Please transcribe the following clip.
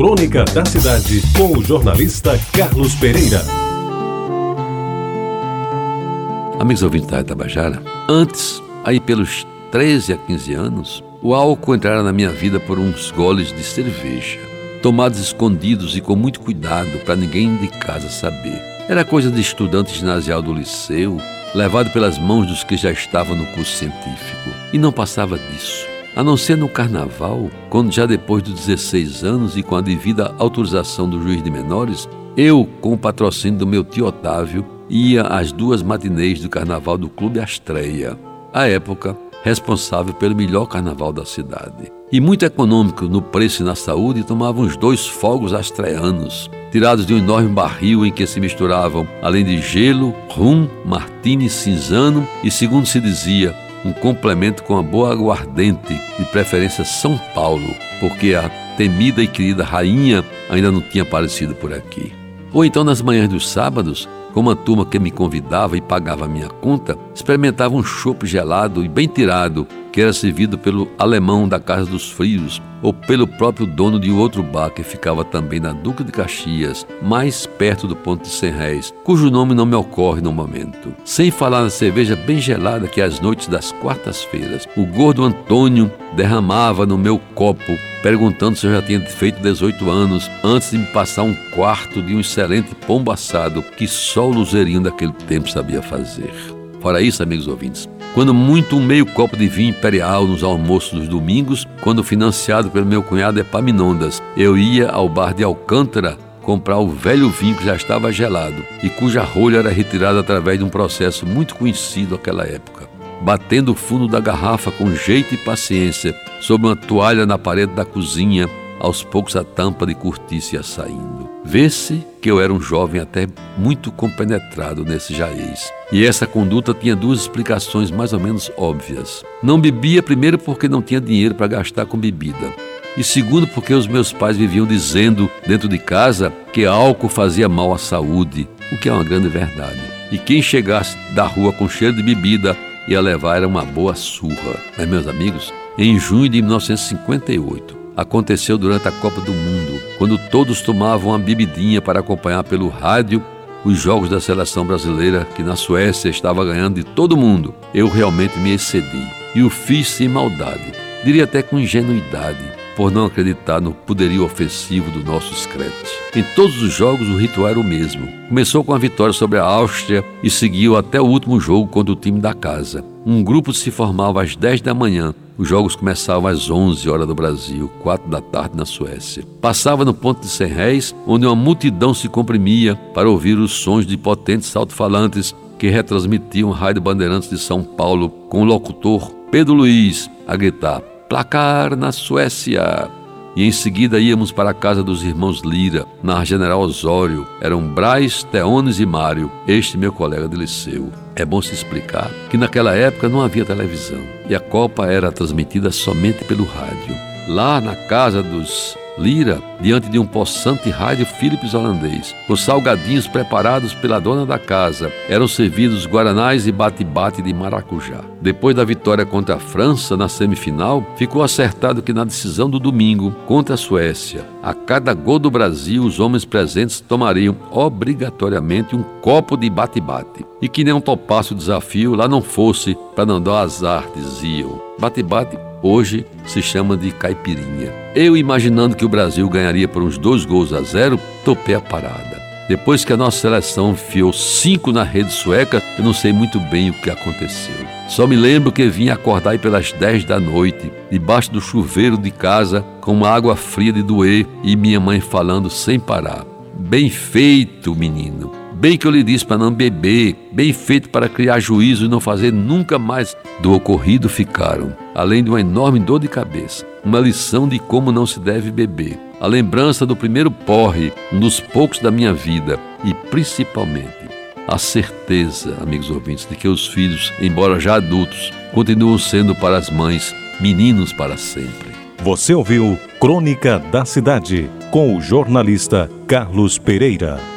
Crônica da Cidade, com o jornalista Carlos Pereira. Amigos ouvintes da Tabajara, antes, aí pelos 13 a 15 anos, o álcool entrara na minha vida por uns goles de cerveja, tomados escondidos e com muito cuidado para ninguém de casa saber. Era coisa de estudante ginasial do liceu, levado pelas mãos dos que já estavam no curso científico, e não passava disso. A não ser no carnaval, quando já depois dos 16 anos e com a devida autorização do juiz de menores, eu, com o patrocínio do meu tio Otávio, ia às duas matinês do carnaval do Clube Astreia, à época responsável pelo melhor carnaval da cidade. E muito econômico no preço e na saúde, tomava uns dois fogos astreanos, tirados de um enorme barril em que se misturavam, além de gelo, rum, martini cinzano e, segundo se dizia, um complemento com a boa aguardente, de preferência São Paulo, porque a temida e querida rainha ainda não tinha aparecido por aqui. Ou então nas manhãs dos sábados, como a turma que me convidava e pagava minha conta, experimentava um chopp gelado e bem tirado, que era servido pelo alemão da Casa dos Frios ou pelo próprio dono de outro bar que ficava também na Duca de Caxias, mais perto do ponto de Cem Réis, cujo nome não me ocorre no momento. Sem falar na cerveja bem gelada que às noites das quartas-feiras o gordo Antônio derramava no meu copo, perguntando se eu já tinha feito 18 anos, antes de me passar um quarto de um excelente pombo assado que só o luzerinho daquele tempo sabia fazer. Fora isso, amigos ouvintes, quando muito um meio copo de vinho imperial nos almoços dos domingos, quando financiado pelo meu cunhado Epaminondas, eu ia ao bar de Alcântara comprar o velho vinho que já estava gelado e cuja rolha era retirada através de um processo muito conhecido naquela época. Batendo o fundo da garrafa com jeito e paciência, sobre uma toalha na parede da cozinha, aos poucos a tampa de cortiça ia saindo. Vê-se que eu era um jovem até muito compenetrado nesse jaez. E essa conduta tinha duas explicações mais ou menos óbvias. Não bebia, primeiro, porque não tinha dinheiro para gastar com bebida. E segundo, porque os meus pais viviam dizendo dentro de casa que álcool fazia mal à saúde, o que é uma grande verdade. E quem chegasse da rua com cheiro de bebida ia levar uma boa surra. Mas, meus amigos, em junho de 1958, aconteceu durante a Copa do Mundo, quando todos tomavam uma bebidinha para acompanhar pelo rádio os jogos da seleção brasileira que na Suécia estava ganhando de todo mundo. Eu realmente me excedi. E o fiz sem maldade, diria até com ingenuidade, por não acreditar no poderio ofensivo do nosso Scratch. Em todos os jogos o ritual era o mesmo. Começou com a vitória sobre a Áustria e seguiu até o último jogo contra o time da casa. Um grupo se formava às 10 da manhã os jogos começavam às 11 horas do Brasil, 4 da tarde na Suécia. Passava no ponto de Cem Réis, onde uma multidão se comprimia para ouvir os sons de potentes alto-falantes que retransmitiam o Rádio Bandeirantes de São Paulo com o locutor Pedro Luiz a gritar: Placar na Suécia! E em seguida íamos para a casa dos irmãos Lira, na General Osório. Eram Braz, Teones e Mário, este meu colega de liceu. É bom se explicar que naquela época não havia televisão e a Copa era transmitida somente pelo rádio. Lá na casa dos Lira, diante de um possante rádio Philips holandês. Os salgadinhos preparados pela dona da casa eram servidos guaranais e bate-bate de maracujá. Depois da vitória contra a França na semifinal, ficou acertado que na decisão do domingo contra a Suécia, a cada gol do Brasil, os homens presentes tomariam obrigatoriamente um copo de bate-bate. E que nem um topasse o desafio lá não fosse para não dar azar, diziam. Bate-bate hoje se chama de caipirinha. Eu, imaginando que o Brasil ganharia por uns dois gols a zero, topei a parada. Depois que a nossa seleção enfiou cinco na rede sueca, eu não sei muito bem o que aconteceu. Só me lembro que vim acordar pelas 10 da noite, debaixo do chuveiro de casa, com uma água fria de doer e minha mãe falando sem parar. Bem feito, menino. Bem que eu lhe disse para não beber, bem feito para criar juízo e não fazer nunca mais. Do ocorrido ficaram, além de uma enorme dor de cabeça, uma lição de como não se deve beber, a lembrança do primeiro porre, um dos poucos da minha vida, e principalmente a certeza, amigos ouvintes, de que os filhos, embora já adultos, continuam sendo para as mães meninos para sempre. Você ouviu Crônica da Cidade com o jornalista Carlos Pereira.